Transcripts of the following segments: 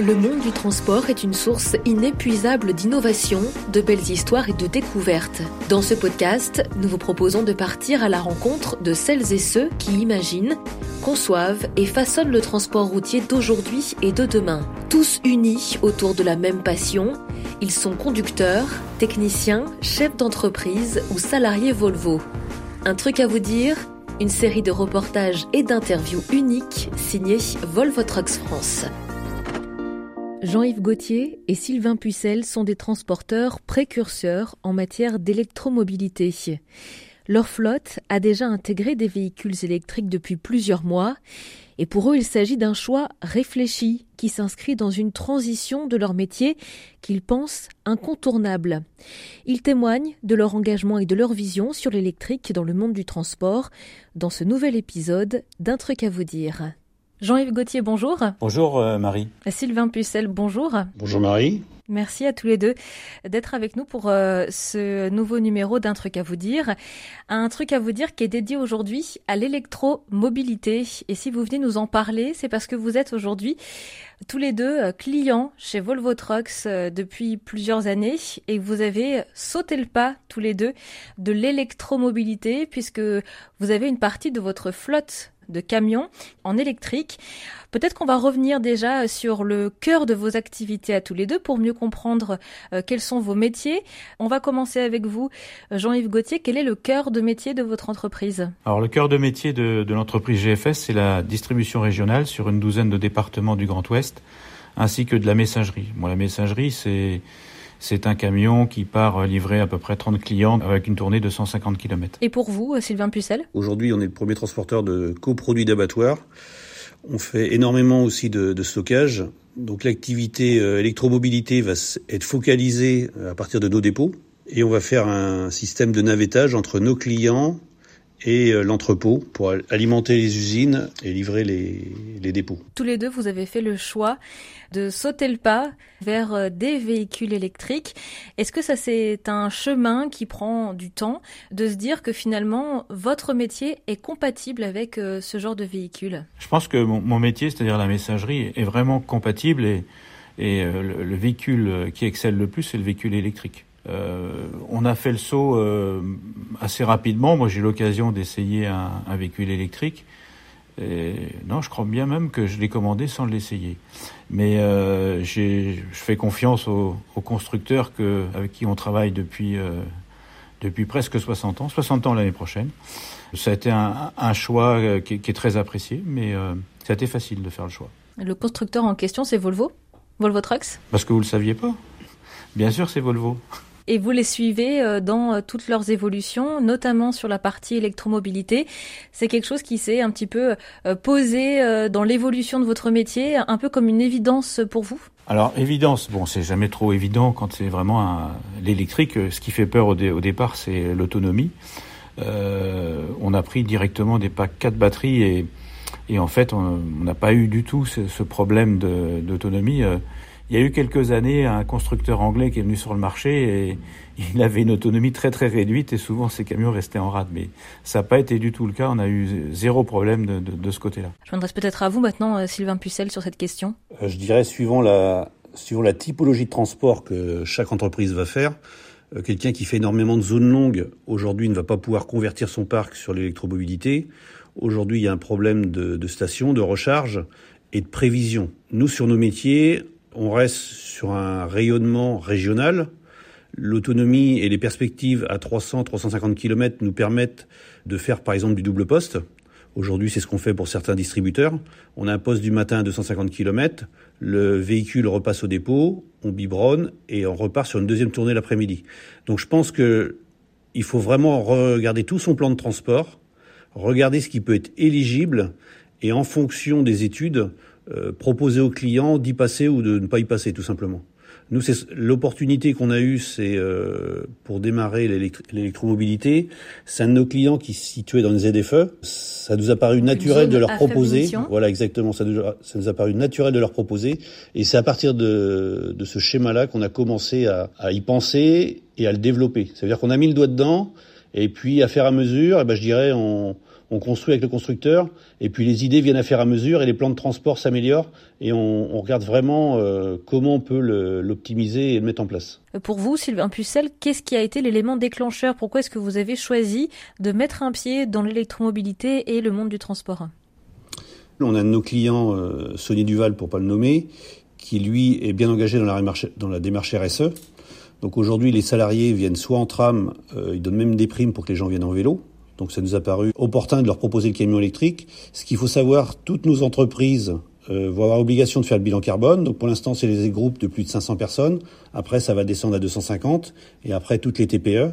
Le monde du transport est une source inépuisable d'innovation, de belles histoires et de découvertes. Dans ce podcast, nous vous proposons de partir à la rencontre de celles et ceux qui imaginent, conçoivent et façonnent le transport routier d'aujourd'hui et de demain. Tous unis autour de la même passion, ils sont conducteurs, techniciens, chefs d'entreprise ou salariés Volvo. Un truc à vous dire une série de reportages et d'interviews uniques signés Volvo Trucks France. Jean-Yves Gauthier et Sylvain Pucelle sont des transporteurs précurseurs en matière d'électromobilité. Leur flotte a déjà intégré des véhicules électriques depuis plusieurs mois et pour eux il s'agit d'un choix réfléchi qui s'inscrit dans une transition de leur métier qu'ils pensent incontournable. Ils témoignent de leur engagement et de leur vision sur l'électrique dans le monde du transport dans ce nouvel épisode d'un truc à vous dire. Jean-Yves Gauthier, bonjour. Bonjour euh, Marie. Sylvain Pucelle, bonjour. Bonjour Marie. Merci à tous les deux d'être avec nous pour euh, ce nouveau numéro d'un truc à vous dire. Un truc à vous dire qui est dédié aujourd'hui à l'électromobilité. Et si vous venez nous en parler, c'est parce que vous êtes aujourd'hui tous les deux euh, clients chez Volvo Trucks depuis plusieurs années et vous avez sauté le pas tous les deux de l'électromobilité puisque vous avez une partie de votre flotte de camions en électrique. Peut-être qu'on va revenir déjà sur le cœur de vos activités à tous les deux pour mieux comprendre euh, quels sont vos métiers. On va commencer avec vous, Jean-Yves Gauthier. Quel est le cœur de métier de votre entreprise? Alors le cœur de métier de, de l'entreprise GFS, c'est la distribution régionale sur une douzaine de départements du Grand Ouest, ainsi que de la messagerie. Moi, la messagerie, c'est c'est un camion qui part livrer à peu près 30 clients avec une tournée de 150 km. Et pour vous, Sylvain Pucelle Aujourd'hui, on est le premier transporteur de coproduits d'abattoirs. On fait énormément aussi de, de stockage. Donc l'activité euh, électromobilité va être focalisée euh, à partir de nos dépôts. Et on va faire un système de navettage entre nos clients et euh, l'entrepôt pour alimenter les usines et livrer les, les, dépôts. Tous les deux, vous avez fait le choix de sauter le pas vers euh, des véhicules électriques. Est-ce que ça c'est un chemin qui prend du temps de se dire que finalement votre métier est compatible avec euh, ce genre de véhicule? Je pense que mon, mon métier, c'est-à-dire la messagerie, est vraiment compatible et, et le, le véhicule qui excelle le plus, c'est le véhicule électrique. Euh, on a fait le saut euh, assez rapidement. Moi, j'ai eu l'occasion d'essayer un, un, véhicule électrique. Et non, je crois bien même que je l'ai commandé sans l'essayer. Mais euh, je fais confiance aux, aux, constructeurs que, avec qui on travaille depuis, depuis presque 60 ans, 60 ans l'année prochaine. Ça a été un, un choix qui, qui, est très apprécié, mais ça a été facile de faire le choix. Le constructeur en question, c'est Volvo? Volvo Trucks? Parce que vous ne le saviez pas Bien sûr, c'est Volvo et vous les suivez euh, dans euh, toutes leurs évolutions, notamment sur la partie électromobilité. C'est quelque chose qui s'est un petit peu euh, posé dans l'évolution de votre métier, un peu comme une évidence pour vous? Alors évidence, bon c'est jamais trop évident quand c'est vraiment l'électrique. Ce qui fait peur au, dé, au départ, c'est l'autonomie. On a pris directement des packs 4 batteries et, et en fait on n'a pas eu du tout ce problème d'autonomie. Il y a eu quelques années un constructeur anglais qui est venu sur le marché et il avait une autonomie très très réduite et souvent ses camions restaient en rade. Mais ça n'a pas été du tout le cas. On a eu zéro problème de, de, de ce côté-là. Je m'adresse peut-être à vous maintenant, euh, Sylvain Pucelle, sur cette question. Euh, je dirais suivant la, suivant la typologie de transport que chaque entreprise va faire. Euh, Quelqu'un qui fait énormément de zones longues aujourd'hui ne va pas pouvoir convertir son parc sur l'électromobilité. Aujourd'hui, il y a un problème de, de station, de recharge et de prévision. Nous, sur nos métiers, on reste sur un rayonnement régional. L'autonomie et les perspectives à 300-350 km nous permettent de faire par exemple du double poste. Aujourd'hui, c'est ce qu'on fait pour certains distributeurs. On a un poste du matin à 250 km, le véhicule repasse au dépôt, on biberonne et on repart sur une deuxième tournée l'après-midi. Donc je pense que il faut vraiment regarder tout son plan de transport, regarder ce qui peut être éligible et en fonction des études, euh, proposer aux clients d'y passer ou de ne pas y passer, tout simplement. Nous, c'est l'opportunité qu'on a eue, c'est euh, pour démarrer l'électromobilité. C'est un de nos clients qui se situait dans les ZFE. Ça nous a paru naturel de leur proposer. Voilà, exactement. Ça nous, a, ça nous, a, paru naturel de leur proposer. Et c'est à partir de, de ce schéma-là qu'on a commencé à, à, y penser et à le développer. Ça veut dire qu'on a mis le doigt dedans. Et puis, à faire à mesure, et eh ben, je dirais, on, on construit avec le constructeur, et puis les idées viennent à faire à mesure, et les plans de transport s'améliorent, et on, on, regarde vraiment euh, comment on peut l'optimiser et le mettre en place. Pour vous, Sylvain Pucel, qu'est-ce qui a été l'élément déclencheur? Pourquoi est-ce que vous avez choisi de mettre un pied dans l'électromobilité et le monde du transport? On a nos clients, euh, Sony Duval pour pas le nommer, qui lui est bien engagé dans la, dans la démarche RSE. Donc aujourd'hui, les salariés viennent soit en tram, euh, ils donnent même des primes pour que les gens viennent en vélo. Donc ça nous a paru opportun de leur proposer le camion électrique. Ce qu'il faut savoir, toutes nos entreprises euh, vont avoir obligation de faire le bilan carbone. Donc pour l'instant, c'est les groupes de plus de 500 personnes. Après, ça va descendre à 250. Et après, toutes les TPE.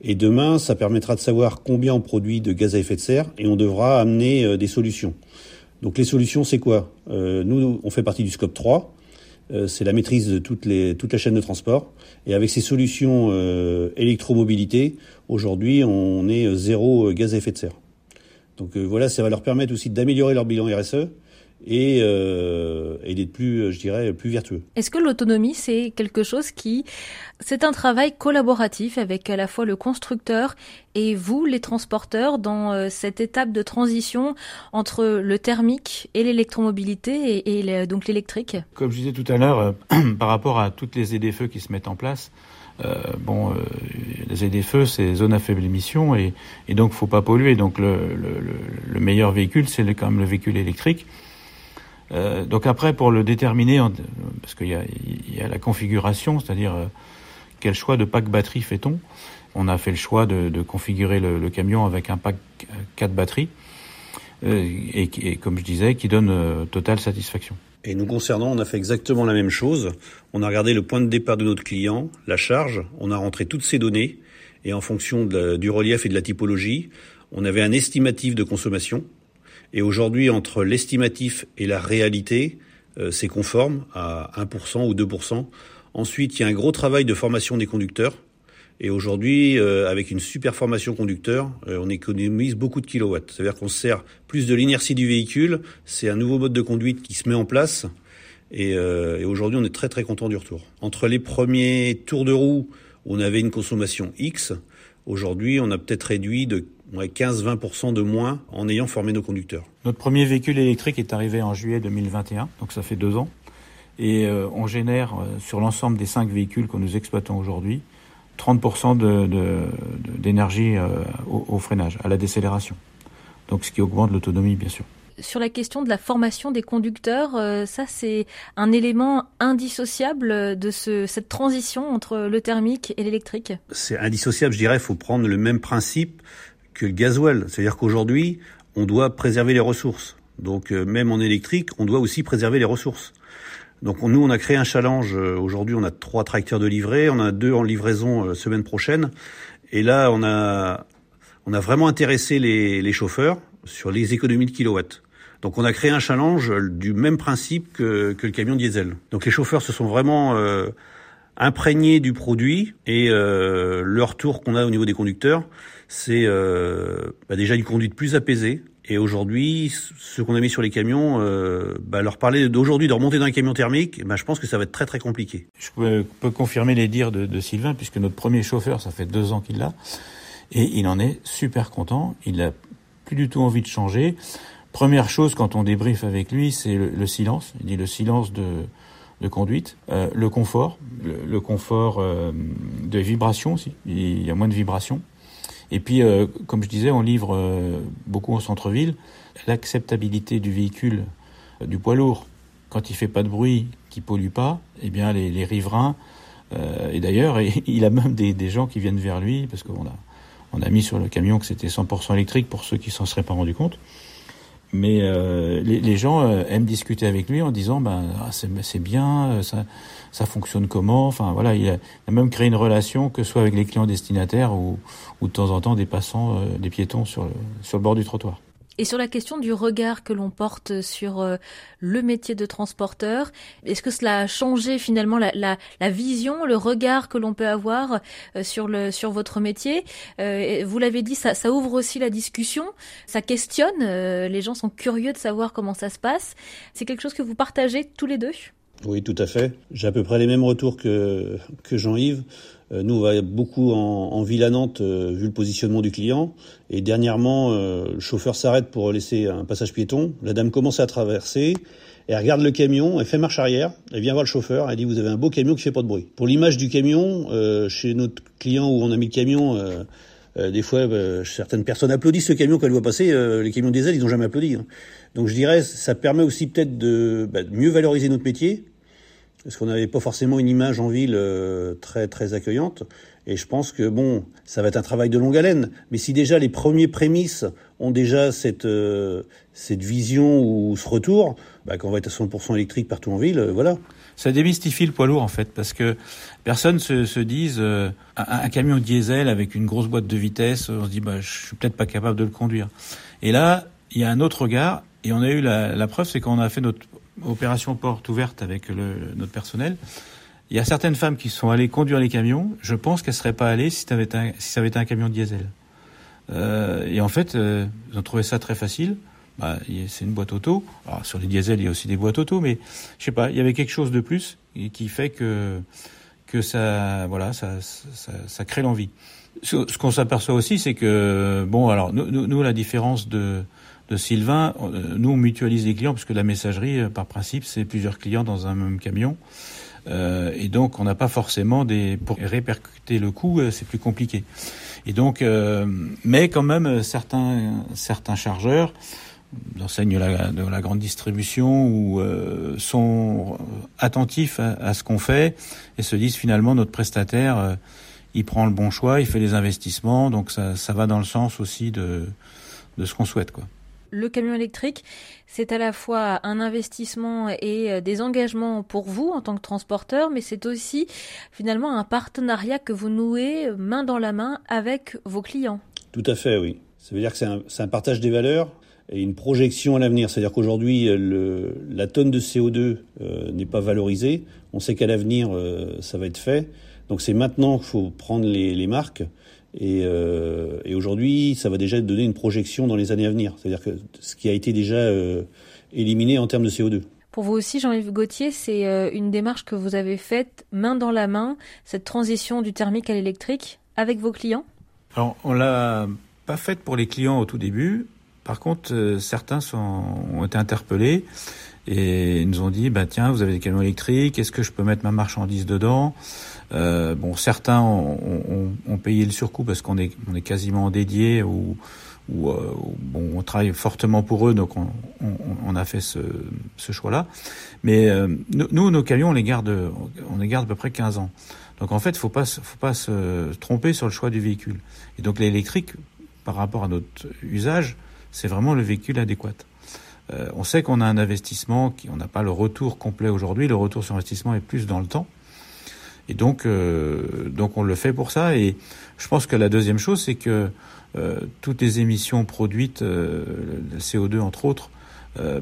Et demain, ça permettra de savoir combien on produit de gaz à effet de serre et on devra amener euh, des solutions. Donc les solutions, c'est quoi? Euh, Nous, on fait partie du scope 3. Euh, c'est la maîtrise de toutes les, toute la chaîne de transport. Et avec ces solutions euh, électromobilité, aujourd'hui, on est zéro gaz à effet de serre. Donc voilà, ça va leur permettre aussi d'améliorer leur bilan RSE et, euh, et d'être plus, je dirais, plus vertueux. Est-ce que l'autonomie, c'est quelque chose qui... C'est un travail collaboratif avec à la fois le constructeur et vous, les transporteurs, dans euh, cette étape de transition entre le thermique et l'électromobilité et, et donc l'électrique? Comme je disais tout à l'heure, euh, par rapport à toutes les ZFE qui se mettent en place, euh, bon, euh, les ZFE, c'est zone à faible émission et, et donc faut pas polluer. Donc le, le, le meilleur véhicule, c'est quand même le véhicule électrique. Euh, donc après, pour le déterminer, parce qu'il y y a la configuration, c'est-à-dire euh, quel choix de pack batterie fait-on? On a fait le choix de, de configurer le, le, camion avec un pack 4 batteries, euh, et, et, comme je disais, qui donne totale satisfaction. Et nous concernant, on a fait exactement la même chose. On a regardé le point de départ de notre client, la charge, on a rentré toutes ces données, et en fonction de du relief et de la typologie, on avait un estimatif de consommation et aujourd'hui, entre l'estimatif et la réalité, euh, c'est conforme à 1% ou 2%. Ensuite, il y a un gros travail de formation des conducteurs. Et aujourd'hui, euh, avec une super formation conducteur, euh, on économise beaucoup de kilowatts. C'est-à-dire qu'on sert plus de l'inertie du véhicule. C'est un nouveau mode de conduite qui se met en place. Et, et aujourd'hui, on est très très content du retour. Entre les premiers tours de roue, on avait une consommation X, aujourd'hui, on a peut-être réduit de 15-20% de moins en ayant formé nos conducteurs. Notre premier véhicule électrique est arrivé en juillet 2021, donc ça fait deux ans. Et euh, on génère euh, sur l'ensemble des cinq véhicules que nous exploitons aujourd'hui 30% d'énergie de, de, euh, au, au, freinage, à la décélération. Donc ce qui augmente l'autonomie, bien sûr. Sur la question de la formation des conducteurs, euh, ça c'est un élément indissociable de ce, cette transition entre le thermique et l'électrique? C'est indissociable, je dirais. Il faut prendre le même principe que le gasoil. C'est-à-dire qu'aujourd'hui, on doit préserver les ressources. Donc euh, même en électrique, on doit aussi préserver les ressources. Donc nous, on a créé un challenge. Euh, aujourd'hui, on a trois tracteurs de livret, on a deux en livraison euh, semaine prochaine. Et là, on a, on a vraiment intéressé les, les chauffeurs sur les économies de kilowatts. Donc on a créé un challenge du même principe que, que le camion diesel. Donc les chauffeurs se sont vraiment euh, imprégnés du produit et euh, le retour qu'on a au niveau des conducteurs, c'est euh, bah déjà une conduite plus apaisée. Et aujourd'hui, ce qu'on a mis sur les camions, euh, bah leur parler d'aujourd'hui de remonter dans un camion thermique, bah je pense que ça va être très très compliqué. Je peux, confirmer les dires de, Sylvain, puisque notre premier chauffeur, ça fait deux ans qu'il l'a, et il en est super content. Il a plus du tout envie de changer. Première chose quand on débriefe avec lui, c'est le, le, silence. Il dit le silence de, conduite, euh, le confort, le, le confort euh, de vibration aussi. Il y a moins de vibrations. Et puis, euh, comme je disais, on livre euh, beaucoup au centre-ville. L'acceptabilité du véhicule, euh, du poids lourd, quand il fait pas de bruit, qui pollue pas, eh bien les, riverains. Et d'ailleurs, il a même des, des, gens qui viennent vers lui parce qu'on a on a mis sur le camion que c'était 100% électrique pour ceux qui s'en seraient pas rendus compte. Mais euh, les, gens euh, aiment discuter avec lui en disant ben ah, c'est bien, ça, ça fonctionne comment? Enfin voilà, il a, même créé une relation que ce soit avec les clients destinataires ou, ou de temps en temps des passants, euh, des piétons sur le, sur le bord du trottoir. Et sur la question du regard que l'on porte sur euh, le métier de transporteur, est-ce que cela a changé finalement la, la, la vision, le regard que l'on peut avoir euh, sur, le, sur votre métier? Euh, Vous l'avez dit, ça, ça, ouvre aussi la discussion, ça questionne, les gens sont curieux de savoir comment ça se passe. C'est quelque chose que vous partagez tous les deux? Oui, tout à fait. J'ai à peu près les mêmes retours que, que Jean-Yves. Euh, nous, on va beaucoup en, en ville à Nantes, euh, vu le positionnement du client. Et dernièrement, euh, le chauffeur s'arrête pour laisser un passage piéton. La dame commence à traverser. Elle regarde le camion, elle fait marche arrière, elle vient voir le chauffeur, elle dit vous avez un beau camion qui fait pas de bruit. Pour l'image du camion, chez notre client où on a mis le camion, des fois certaines personnes applaudissent ce camion qu'elle voit passer. les camions diesel, ils n'ont jamais applaudi. Hein. Donc je dirais, ça permet aussi peut-être de, bah, de mieux valoriser notre métier, parce qu'on n'avait pas forcément une image en ville euh, très très accueillante. Et je pense que bon, ça va être un travail de longue haleine. Mais si déjà les premiers prémices ont déjà cette euh, cette vision ou ce retour, bah, qu'on va être à 100% électrique partout en ville, euh, voilà. Ça démystifie le poids lourd en fait, parce que personne se, se dise un, un, camion diesel avec une grosse boîte de vitesse, on se dit bah je suis peut-être pas capable de le conduire. Et là, il y a un autre regard, et on a eu la, la preuve, c'est qu'on a fait notre opération porte ouverte avec notre personnel. Il y a certaines femmes qui sont allées conduire les camions. Je pense qu'elles seraient pas allées si, ça avait été un, camion diesel. Euh, et en fait, euh, ils ont trouvé ça très facile. Bah, c'est une boîte auto. Alors, sur les diesels, il y a aussi des boîtes auto, mais je sais pas, il y avait quelque chose de plus qui fait que ça, crée l'envie. Ce, qu'on s'aperçoit aussi, c'est que bon, alors nous, la différence de de Sylvain, euh, nous on mutualise les clients parce que la messagerie, euh, par principe, c'est plusieurs clients dans un même camion. Euh, et donc on n'a pas forcément des pour répercuter le coût, c'est plus compliqué. Et donc, mais quand même certains certains chargeurs d'enseigne de la grande distribution ou sont attentifs à, ce qu'on fait et se disent finalement notre prestataire il prend le bon choix, il fait les investissements, donc ça, ça va dans le sens aussi de, de ce qu'on souhaite quoi le camion électrique, c'est à la fois un investissement et euh, des engagements pour vous en tant que transporteur, mais c'est aussi finalement un partenariat que vous nouez euh, main dans la main avec vos clients. Tout à fait, oui. Ça veut dire que c'est un, partage des valeurs et une projection à l'avenir. C'est-à-dire qu'aujourd'hui, la tonne de CO2 euh, n'est pas valorisée. On sait qu'à l'avenir, ça va être fait. Donc c'est maintenant qu'il faut prendre les marques et, euh, et aujourd'hui, ça va déjà donner une projection dans les années à venir. C'est-à-dire que ce qui a été déjà euh, éliminé en termes de CO2. Pour vous aussi, Jean-Yves Gauthier, c'est euh, une démarche que vous avez faite main dans la main, cette transition du thermique à l'électrique, avec vos clients? Alors, on l'a pas faite pour les clients au tout début. Par contre, euh, certains ont été interpellés et nous ont dit, bah tiens, vous avez des camions électriques, est-ce que je peux mettre ma marchandise dedans? Euh, bon, certains ont, payé le surcoût parce qu'on est, quasiment dédié ou, euh, on travaille fortement pour eux, donc on, a fait ce, choix-là. Mais nous, nos camions, on les garde, on les garde à peu près 15 ans. Donc en fait, faut pas, faut pas se tromper sur le choix du véhicule. Et donc l'électrique, par rapport à notre usage, c'est vraiment le véhicule adéquat. Euh, on sait qu'on a un investissement, qui, on n'a pas le retour complet aujourd'hui. Le retour sur investissement est plus dans le temps. Et donc, euh, donc on le fait pour ça. Et je pense que la deuxième chose, c'est que euh, toutes les émissions produites, le CO2 entre autres,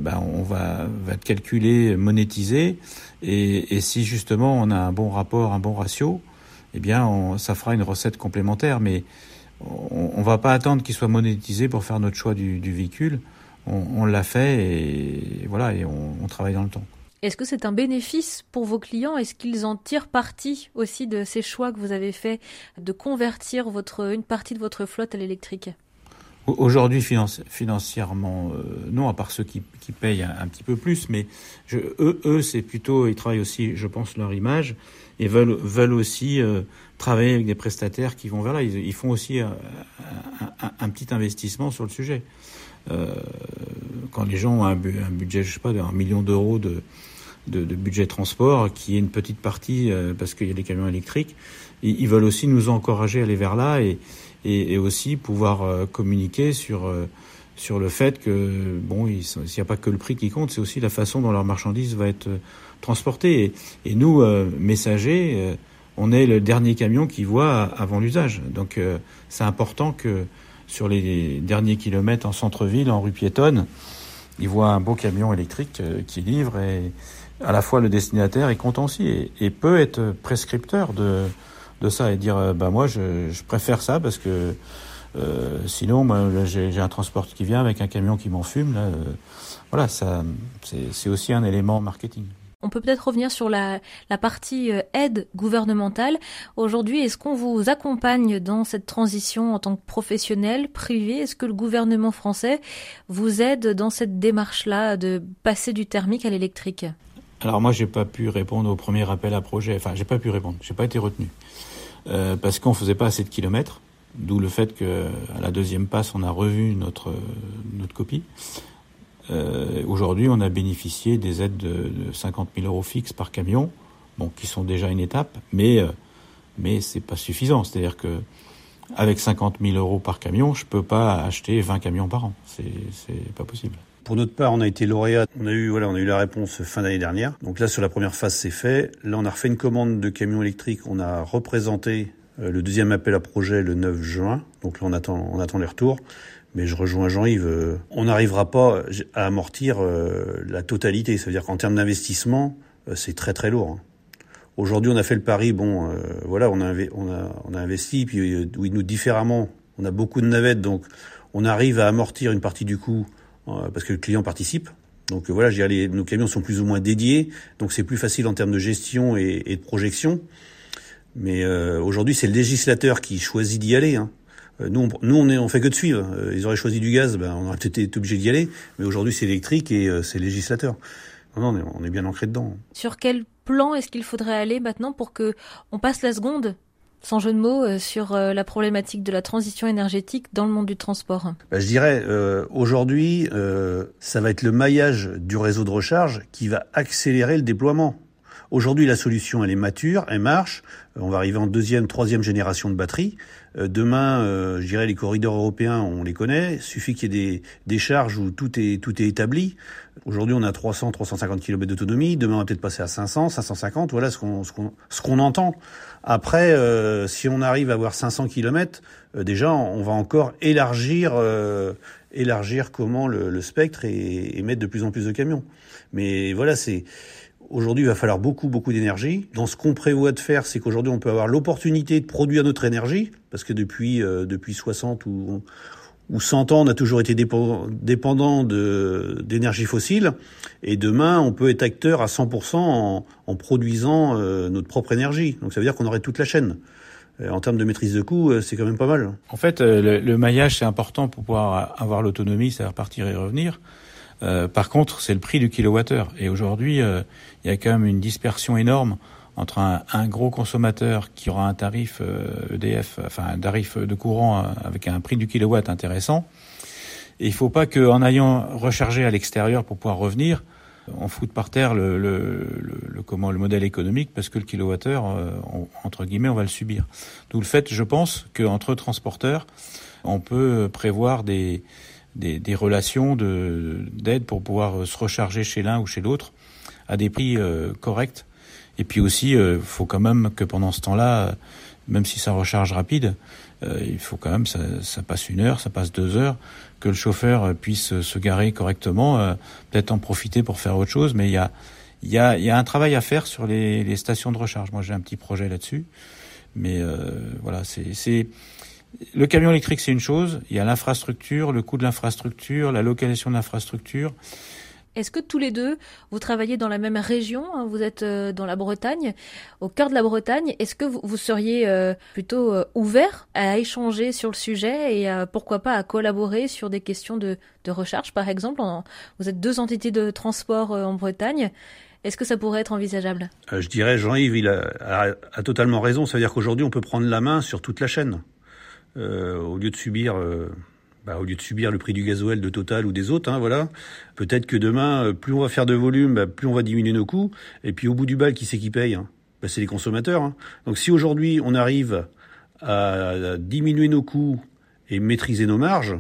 ben on va, va être calculé, monétisé. Et, si justement on a un bon rapport, un bon ratio, eh bien, ça fera une recette complémentaire. Mais on ne va pas attendre qu'il soit monétisé pour faire notre choix du, du véhicule. On, on l'a fait et voilà, et on, on travaille dans le temps. Est-ce que c'est un bénéfice pour vos clients? Est-ce qu'ils en tirent parti aussi de ces choix que vous avez fait de convertir votre, une partie de votre flotte à l'électrique? Aujourd'hui, financièrement, euh, non, à part ceux qui, qui payent un, petit peu plus, mais je, eux, eux c'est plutôt, ils travaillent aussi, je pense, leur image et veulent, veulent aussi euh, travailler avec des prestataires qui vont vers là. Ils, font aussi euh, un, petit investissement sur le sujet. Euh, quand les gens ont un, budget, je sais pas, d'un million d'euros de, budget transport, qui est une petite partie euh, parce qu'il y a des camions électriques. Ils, veulent aussi nous encourager à aller vers là et, aussi pouvoir communiquer sur sur le fait que bon, il n'y a pas que le prix qui compte, c'est aussi la façon dont leur marchandise va être transportée. Et nous, messagers, on est le dernier camion qui voit avant l'usage. Donc c'est important que sur les derniers kilomètres en centre-ville, en rue piétonne, ils voient un beau camion électrique qui livre et à la fois le destinataire est content aussi et, peut être prescripteur de, de ça et dire bah moi je, je préfère ça parce que euh, sinon j'ai un transport qui vient avec un camion qui m'enfume là euh, voilà ça c'est aussi un élément marketing On peut peut-être revenir sur la, partie euh, aide gouvernementale. Aujourd'hui, est-ce qu'on vous accompagne dans cette transition en tant que professionnel privé? Est-ce que le gouvernement français vous aide dans cette démarche-là de passer du thermique à l'électrique? Alors moi, j'ai pas pu répondre au premier appel à projet. Enfin, j'ai pas pu répondre. J'ai pas été retenu euh, parce qu'on faisait pas assez de kilomètres. D'où le fait que à la deuxième passe, on a revu notre notre copie. Euh, Aujourd'hui, on a bénéficié des aides de, de 50 000 euros fixes par camion, bon, qui sont déjà une étape, mais euh, mais c'est pas suffisant. C'est-à-dire que avec 50 000 euros par camion, je peux pas acheter 20 camions par an. C'est pas possible. Pour notre part, on a été lauréat. On a eu, voilà, on a eu la réponse fin d'année dernière. Donc là, sur la première phase, c'est fait. Là, on a refait une commande de camions électriques. On a représenté euh, le deuxième appel à projet le 9 juin. Donc là, on attend, on attend les retours. Mais je rejoins Jean-Yves. euh, on n'arrivera pas à amortir euh, la totalité. Ça veut dire qu'en termes d'investissement, euh, c'est très très lourd. hein. Aujourd'hui, on a fait le pari. Bon, euh, voilà, on a, on a, on a investi. Puis oui, nous différemment, on a beaucoup de navettes, donc on arrive à amortir une partie du coût euh, parce que le client participe. Donc voilà, je dirais, nos camions sont plus ou moins dédiés, donc c'est plus facile en termes de gestion et, de projection. Mais aujourd'hui, c'est le législateur qui choisit d'y aller. Hein. Euh, Nous, on, nous, on, est, on fait que de suivre. Euh, Ils auraient choisi du gaz, ben, on aurait peut-être été obligé d'y aller. Mais aujourd'hui, c'est électrique et euh, c'est législateur. Non, non, on est, on est bien ancré dedans. Sur quel plan est-ce qu'il faudrait aller maintenant pour que on passe la seconde, sans jeu de mots, euh, sur euh, la problématique de la transition énergétique dans le monde du transport? Bah, je dirais, euh, aujourd'hui, euh, ça va être le maillage du réseau de recharge qui va accélérer le déploiement. Aujourd'hui, la solution, elle est mature, elle marche. Euh, On va arriver en deuxième, troisième génération de batteries. Euh, demain, euh, je dirais, les corridors européens, on les connaît. Suffit qu'il y ait des, des charges où tout est, tout est établi. Aujourd'hui, on a 300, 350 km d'autonomie. Demain, on va peut-être passer à 500, 550. Voilà ce qu'on, ce qu'on, ce qu'on entend. Après, euh, si on arrive à avoir 500 km, euh, déjà, on va encore élargir, euh, élargir comment le, le spectre et, et mettre de plus en plus de camions. Mais voilà, c'est aujourd'hui, il va falloir beaucoup, beaucoup d'énergie. Dans ce qu'on prévoit de faire, c'est qu'aujourd'hui, on peut avoir l'opportunité de produire notre énergie, parce que depuis euh, depuis 60 ou ou 100 ans, on a toujours été dépendant, d'énergie fossile, et demain, on peut être acteur à 100% en, en produisant euh, notre propre énergie. Donc ça veut dire qu'on aurait toute la chaîne. Euh, En termes de maîtrise de coût, c'est quand même pas mal. En fait, le, le maillage, c'est important pour pouvoir avoir l'autonomie, c'est-à-dire partir et revenir. Euh, par contre, c'est le prix du kilowattheure. Et aujourd'hui, euh, il y a quand même une dispersion énorme entre un, un gros consommateur qui aura un tarif euh, EDF, enfin un tarif de courant euh, avec un prix du kilowatt intéressant. Et il faut pas qu'en ayant rechargé à l'extérieur pour pouvoir revenir, on foute par terre le, le, le, comment le modèle économique parce que le kilowattheure, entre guillemets, on va le subir. D'où le fait, je pense, qu'entre transporteurs, on peut prévoir des, des, des relations de- d'aide pour pouvoir euh, se recharger chez l'un ou chez l'autre à des prix euh, corrects. Et puis aussi, il faut quand même que pendant ce temps-là, euh, même si ça recharge rapide, euh, il faut quand même ça, ça passe une heure, ça passe deux heures, que le chauffeur euh, puisse euh, se garer correctement, euh, peut-être en profiter pour faire autre chose. Mais il y a, y a, y a un travail à faire sur les, les stations de recharge. Moi, j'ai un petit projet là-dessus. Mais euh, voilà, c'est le camion électrique, c'est une chose. Il y a l'infrastructure, le coût de l'infrastructure, la localisation de l'infrastructure. Est-ce que tous les deux, vous travaillez dans la même région hein, Vous êtes euh, dans la Bretagne, au cœur de la Bretagne. Est-ce que vous, seriez euh, plutôt euh, ouvert à échanger sur le sujet et à, pourquoi pas à collaborer sur des questions de, de recharge, par exemple Vous êtes deux entités de transport en Bretagne. Est-ce que ça pourrait être envisageable? Je dirais, Jean-Yves, il a, a- a totalement raison. Ça veut dire qu'aujourd'hui, on peut prendre la main sur toute la chaîne. Euh, au lieu de subir, euh, bah, au lieu de subir le prix du gasoil de Total ou des autres, hein, voilà. Peut-être que demain, euh, plus on va faire de volume, bah, plus on va diminuer nos coûts. Et puis au bout du bal, qui c'est qui paye hein? Bah, C'est les consommateurs. hein. Donc si aujourd'hui on arrive à diminuer nos coûts et maîtriser nos marges,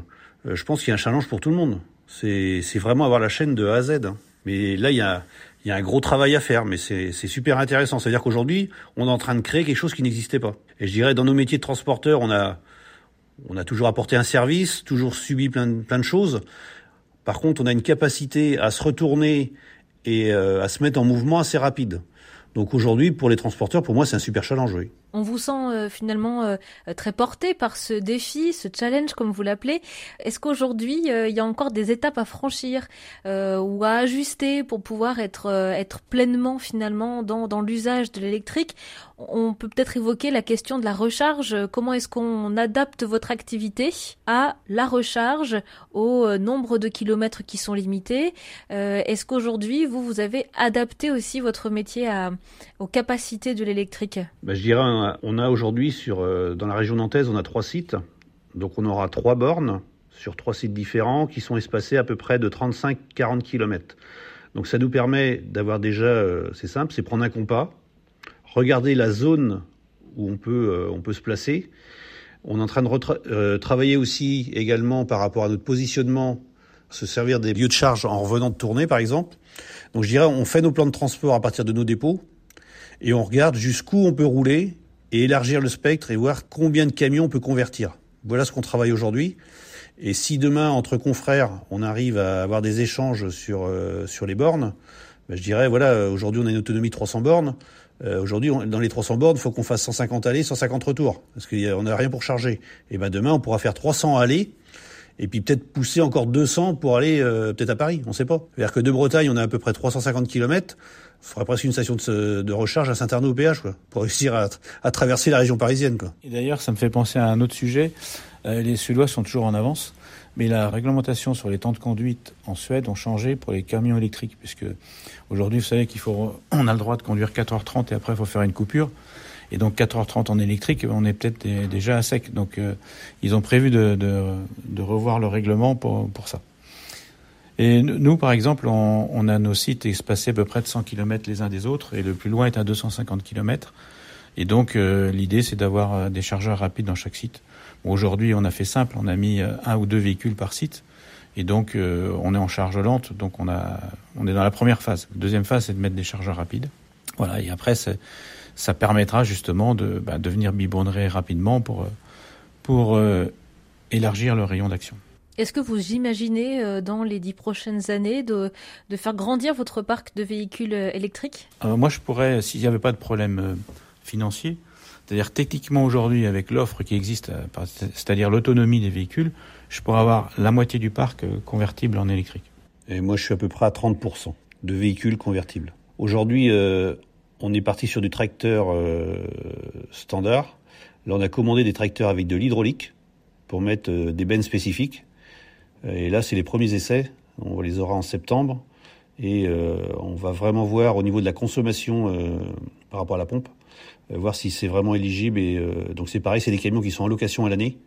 euh, je pense qu'il y a un challenge pour tout le monde. C'est c'est vraiment avoir la chaîne de A à Z. hein. Mais là, il y a, il y a un gros travail à faire, mais c'est super intéressant. C'est-à-dire qu'aujourd'hui, on est en train de créer quelque chose qui n'existait pas. Et je dirais, dans nos métiers de transporteur, on a, on a toujours apporté un service, toujours subi plein de, plein de choses. Par contre, on a une capacité à se retourner et euh, à se mettre en mouvement assez rapide. Donc aujourd'hui, pour les transporteurs, pour moi, c'est un super challenge. On vous sent finalement très porté par ce défi, ce challenge comme vous l'appelez. Est-ce qu'aujourd'hui il y a encore des étapes à franchir ou à ajuster pour pouvoir être être pleinement finalement dans dans l'usage de l'électrique? On peut peut-être évoquer la question de la recharge. Comment est-ce qu'on adapte votre activité à la recharge, au nombre de kilomètres qui sont limités? Est-ce qu'aujourd'hui vous vous avez adapté aussi votre métier à, aux capacités de l'électrique? Bah, Je dirais, on a aujourd'hui sur euh, dans la région nantaise, on a trois sites. Donc on aura trois bornes sur trois sites différents qui sont espacés à peu près de 35-40 km. Donc ça nous permet d'avoir déjà, euh, c'est simple, c'est prendre un compas, regarder la zone où on peut, euh, on peut se placer. On est en train de travailler aussi également par rapport à notre positionnement, se servir des lieux de charge en revenant de tourner par exemple. Donc je dirais, on fait nos plans de transport à partir de nos dépôts et on regarde jusqu'où on peut rouler élargir le spectre et voir combien de camions on peut convertir. Voilà ce qu'on travaille aujourd'hui. Et si demain, entre confrères, on arrive à avoir des échanges sur, euh, les bornes, ben je dirais, voilà, aujourd'hui on a une autonomie de 300 bornes. Euh, aujourd'hui, dans les 300 bornes, il faut qu'on fasse 150 allées, 150 retours, parce qu'on n'a rien pour charger. Et ben demain, on pourra faire 300 allées et puis peut-être pousser encore 200 pour aller euh, peut-être à Paris, on ne sait pas. C'est-à-dire que de Bretagne, on a à peu près 350 km, il faudrait presque une station de, recharge à Saint-Arnaud au péage, quoi, pour réussir à, traverser la région parisienne. Quoi. Et d'ailleurs, ça me fait penser à un autre sujet. Euh, les Suédois sont toujours en avance, mais la réglementation sur les temps de conduite en Suède ont changé pour les camions électriques, puisque aujourd'hui, vous savez qu'il faut, on a le droit de conduire 4h30 et après, il faut faire une coupure. Et donc 4h30 en électrique, on est peut-être déjà à sec. Donc euh, ils ont prévu de, revoir le règlement pour ça. Et nous, par exemple, on, on, a nos sites espacés à peu près de 100 km les uns des autres, et le plus loin est à 250 km. Et donc euh, l'idée, c'est d'avoir euh, des chargeurs rapides dans chaque site. Bon, Aujourd'hui, on a fait simple, on a mis un ou deux véhicules par site. Et donc, on est en charge lente, donc on, a, on est dans la première phase. Deuxième phase, c'est de mettre des chargeurs rapides. Voilà, et après, ça permettra justement de, bah, de venir biberonner rapidement pour, euh, pour euh, élargir le rayon d'action. Est-ce que vous imaginez euh, dans les dix prochaines années de, de faire grandir votre parc de véhicules électriques? Moi, je pourrais, s'il n'y avait pas de problème financier, c'est-à-dire techniquement aujourd'hui, avec l'offre qui existe, c'est-à-dire l'autonomie des véhicules, je pourrais avoir la moitié du parc convertible en électrique. Et moi, je suis à peu près à 30% de véhicules convertibles. Aujourd'hui, on est parti sur du tracteur euh, standard. Là, on a commandé des tracteurs avec de l'hydraulique pour mettre euh, des bennes spécifiques. Et là, c'est les premiers essais. On les aura en septembre. Et euh, on va vraiment voir au niveau de la consommation par rapport à la pompe, voir si c'est vraiment éligible. Et donc c'est pareil, c'est des camions qui sont en location à l'année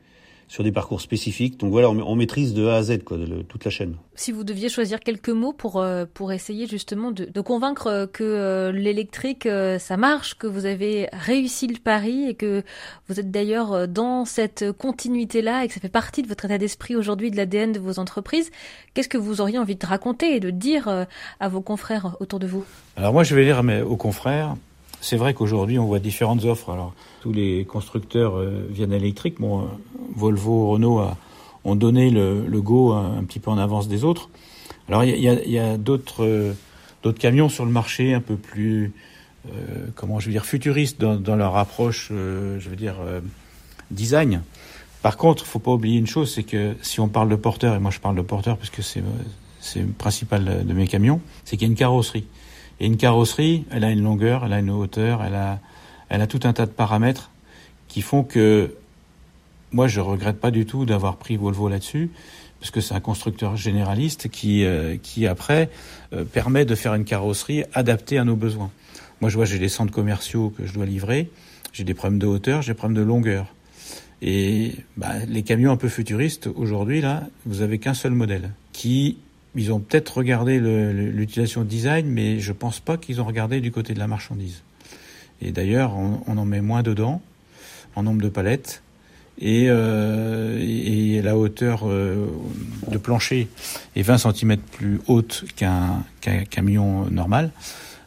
sur des parcours spécifiques. Donc voilà, on, maîtrise de A à Z quoi, de, toute la chaîne. Si vous deviez choisir quelques mots pour euh, pour essayer justement de, de convaincre euh, que euh, l'électrique ça marche, que vous avez réussi le pari et que vous êtes d'ailleurs dans cette continuité là et que ça fait partie de votre état d'esprit aujourd'hui de l'ADN de vos entreprises, qu'est-ce que vous auriez envie de raconter et de dire à vos confrères autour de vous? Alors moi je vais dire mais aux confrères c'est vrai qu'aujourd'hui, on voit différentes offres. Alors, tous les constructeurs euh, viennent électriques. Bon, euh, Volvo, Renault ont donné le, go un, petit peu en avance des autres. Alors, il y a, d'autres euh, d'autres camions sur le marché un peu plus, comment je veux dire, futuristes dans, leur approche, je veux dire, design. Par contre, faut pas oublier une chose, c'est que si on parle de porteur, et moi je parle de porteur parce que c'est le principal de mes camions, c'est qu'il y a une carrosserie. Et une carrosserie, elle a une longueur, elle a une hauteur, elle a, elle a tout un tas de paramètres qui font que moi, je regrette pas du tout d'avoir pris Volvo là-dessus, parce que c'est un constructeur généraliste qui, euh, qui après, euh, permet de faire une carrosserie adaptée à nos besoins. Moi, je vois, j'ai des centres commerciaux que je dois livrer, j'ai des problèmes de hauteur, j'ai des problèmes de longueur. Et bah, les camions un peu futuristes, aujourd'hui, là, vous avez qu'un seul modèle, qui ils ont peut-être regardé l'utilisation design, mais je pense pas qu'ils ont regardé du côté de la marchandise. Et d'ailleurs, on, en met moins dedans, en nombre de palettes, et, euh, et la hauteur euh, de plancher est 20 cm plus haute qu'un camion normal.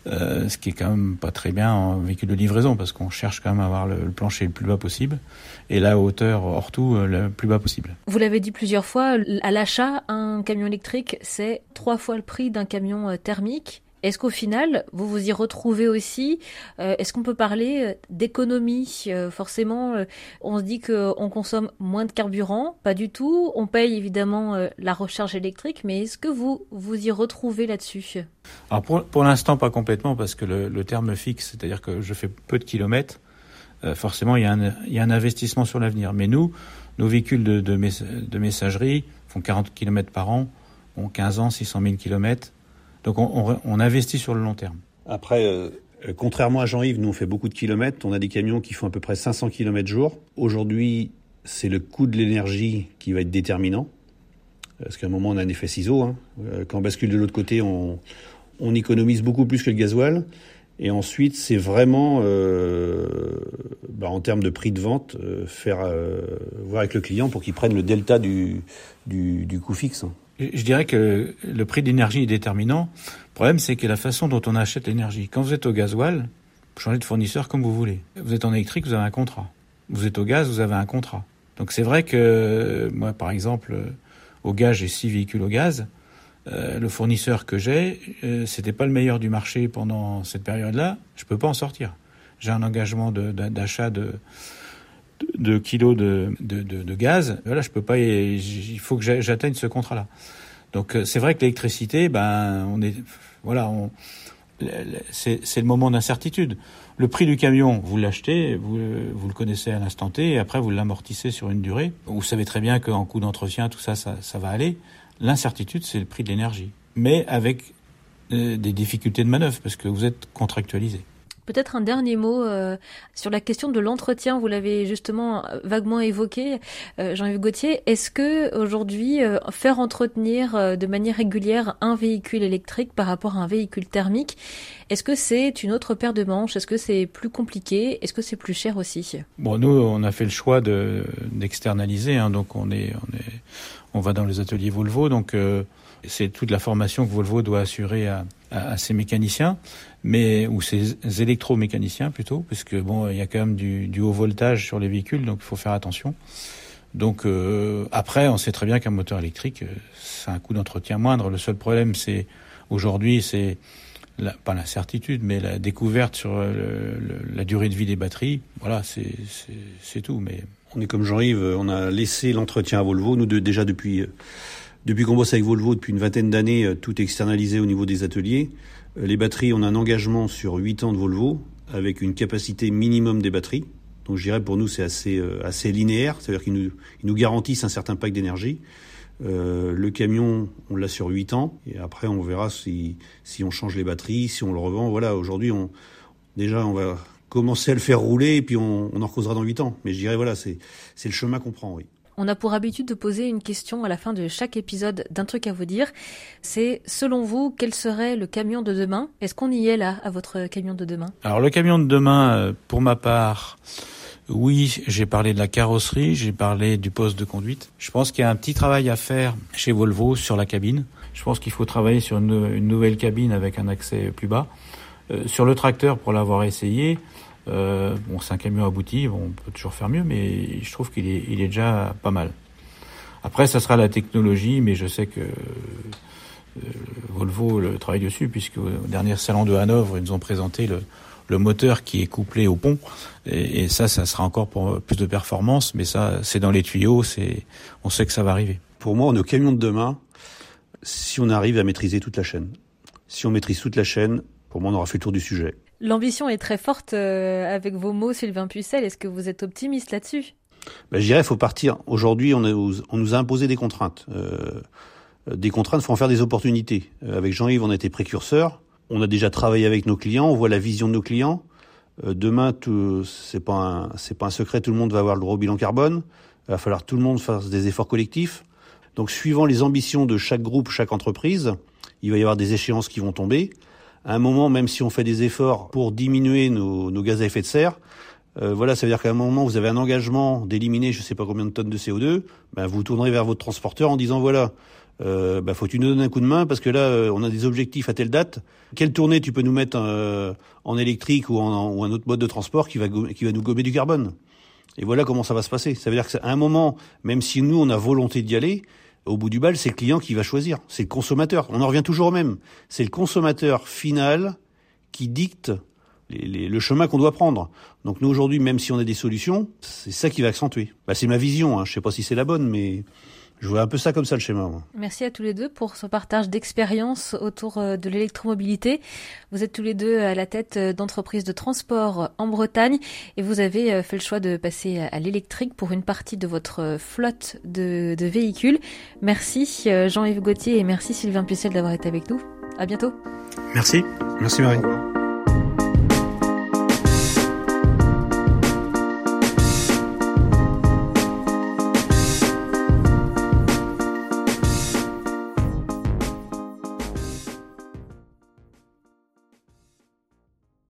Euh, ce qui est quand même pas très bien en véhicule de livraison parce qu'on cherche quand même à avoir le, plancher le plus bas possible et la hauteur hors tout euh, le plus bas possible. Vous l'avez dit plusieurs fois, à l'achat, un camion électrique c'est trois fois le prix d'un camion euh, thermique Est-ce qu'au final, vous vous y retrouvez aussi euh, Est-ce qu'on peut parler d'économie Forcément, on se dit qu'on consomme moins de carburant, pas du tout. On paye évidemment la recharge électrique, mais est-ce que vous vous y retrouvez là-dessus? Alors pour, pour l'instant, pas complètement, parce que le, le terme fixe, c'est-à-dire que je fais peu de kilomètres, forcément, il y, a un, investissement sur l'avenir. Mais nous, nos véhicules de, messagerie font 40 km par an, ont 15 ans, 600 000 km donc on, investit sur le long terme. Après, euh, contrairement à Jean-Yves, nous on fait beaucoup de kilomètres. On a des camions qui font à peu près 500 km jour. Aujourd'hui, c'est le coût de l'énergie qui va être déterminant. Parce qu'à un moment, on a un effet ciseau. Hein. Euh, quand on bascule de l'autre côté, on, on, économise beaucoup plus que le gasoil. Et ensuite, c'est vraiment, euh, bah, en termes de prix de vente, euh, faire euh, voir avec le client pour qu'il prenne le delta du, du, du coût fixe. Je dirais que le prix de l'énergie est déterminant. Le problème, c'est que la façon dont on achète l'énergie. Quand vous êtes au gasoil, vous changez de fournisseur comme vous voulez. Vous êtes en électrique, vous avez un contrat. Vous êtes au gaz, vous avez un contrat. Donc c'est vrai que moi, par exemple, au gaz, j'ai six véhicules au gaz. Euh, le fournisseur que j'ai, euh, c'était pas le meilleur du marché pendant cette période-là. Je peux pas en sortir. J'ai un engagement d'achat de, kilos de, gaz, voilà, je peux pas, il faut que j'atteigne ce contrat-là. Donc euh, c'est vrai que l'électricité, ben on est, voilà, c'est le moment d'incertitude. Le prix du camion, vous l'achetez, vous, le connaissez à l'instant T, et après vous l'amortissez sur une durée. Vous savez très bien qu'en coût d'entretien, tout ça, ça va aller. L'incertitude, c'est le prix de l'énergie, mais avec euh, des difficultés de manœuvre parce que vous êtes contractualisé. Peut-être un dernier mot euh, sur la question de l'entretien. Vous l'avez justement euh, vaguement évoqué, euh, Jean-Yves Gauthier. Est-ce que aujourd'hui euh, faire entretenir euh, de manière régulière un véhicule électrique par rapport à un véhicule thermique, est-ce que c'est une autre paire de manches? Est-ce que c'est plus compliqué? Est-ce que c'est plus cher aussi? Bon, nous, on a fait le choix de d'externaliser. Hein, donc on est, on est, on va dans les ateliers Volvo. Donc c'est toute la formation que Volvo doit assurer à, à, ses mécaniciens mais ou ces électromécaniciens plutôt, puisque bon, il y a quand même du, haut voltage sur les véhicules, donc il faut faire attention. Donc euh, après, on sait très bien qu'un moteur électrique, euh, c'est un coût d'entretien moindre. Le seul problème, c'est aujourd'hui, c'est pas l'incertitude, mais la découverte sur la durée de vie des batteries. Voilà, c'est tout. Mais on est comme Jean-Yves, on a laissé l'entretien à Volvo. Nous de, déjà depuis depuis qu'on bosse avec Volvo depuis une vingtaine d'années, euh, tout externalisé au niveau des ateliers. Euh, les batteries, on a un engagement sur 8 ans de Volvo avec une capacité minimum des batteries. Donc je dirais pour nous c'est assez, euh, assez linéaire, c'est-à-dire qu'ils nous, ils nous garantissent un certain pack d'énergie. Le camion, on l'a sur 8 ans et après on verra si, si on change les batteries, si on le revend. Voilà, aujourd'hui on, déjà on va commencer à le faire rouler et puis on, on en recausera dans 8 ans. Mais je dirais voilà, c'est, c'est le chemin qu'on prend, oui. On a pour habitude de poser une question à la fin de chaque épisode d'un truc à vous dire. C'est, selon vous, quel serait le camion de demain? Est-ce qu'on y est là, à votre camion de demain? Alors le camion de demain, euh, pour ma part, oui, j'ai parlé de la carrosserie, j'ai parlé du poste de conduite. Je pense qu'il y a un petit travail à faire chez Volvo sur la cabine. Je pense qu'il faut travailler sur une, nouvelle cabine avec un accès plus bas. Euh, sur le tracteur, pour l'avoir essayé, euh, bon, c'est un camion abouti, bon, on peut toujours faire mieux, mais je trouve qu'il est, il est déjà pas mal. Après, ça sera la technologie, mais je sais que euh, Volvo le travaille dessus, puisque au dernier salon de Hanovre, ils nous ont présenté le, le moteur qui est couplé au pont, et, ça, ça sera encore pour plus de performance, mais ça, c'est dans les tuyaux, c'est, on sait que ça va arriver. Pour moi, on est au camion de demain si on arrive à maîtriser toute la chaîne. Si on maîtrise toute la chaîne, pour moi, on aura fait le tour du sujet. L'ambition est très forte euh, avec vos mots, Sylvain Pucel. Est-ce que vous êtes optimiste là-dessus? Ben, Je dirais qu'il faut partir. Aujourd'hui, on, nous a imposé des contraintes. Euh, des contraintes, il faut en faire des opportunités. Euh, avec Jean-Yves, on a été précurseurs. On a déjà travaillé avec nos clients. On voit la vision de nos clients. Demain, c'est pas pas un secret. Tout le monde va avoir le droit au bilan carbone. Il va falloir que tout le monde fasse des efforts collectifs. Donc, suivant les ambitions de chaque groupe, chaque entreprise, il va y avoir des échéances qui vont tomber à un moment, même si on fait des efforts pour diminuer nos, nos gaz à effet de serre, euh, voilà, ça veut dire qu'à un moment, vous avez un engagement d'éliminer je ne sais pas combien de tonnes de CO2, ben, vous tournerez vers votre transporteur en disant voilà, euh, ben, faut que tu nous donnes un coup de main parce que là, euh, on a des objectifs à telle date. Quelle tournée tu peux nous mettre euh, en électrique ou en, ou un autre mode de transport qui va, qui va nous gommer du carbone? Et voilà comment ça va se passer. Ça veut dire qu'à un moment, même si nous, on a volonté d'y aller, Au bout du bal, c'est le client qui va choisir, c'est le consommateur. On en revient toujours au même. C'est le consommateur final qui dicte le chemin qu'on doit prendre. Donc nous aujourd'hui, même si on a des solutions, c'est ça qui va accentuer. Bah, c'est ma vision. Hein. Je sais pas si c'est la bonne, mais je vois un peu ça comme ça le schéma. Merci à tous les deux pour ce partage d'expérience autour euh, de l'électromobilité. Vous êtes tous les deux à la tête euh, d'entreprises de transport en Bretagne et vous avez euh, fait le choix de passer à l'électrique pour une partie de votre flotte de, de véhicules. Merci Jean-Yves Gauthier et merci Sylvain Pucel d'avoir été avec nous. À bientôt. Merci. Merci Marie.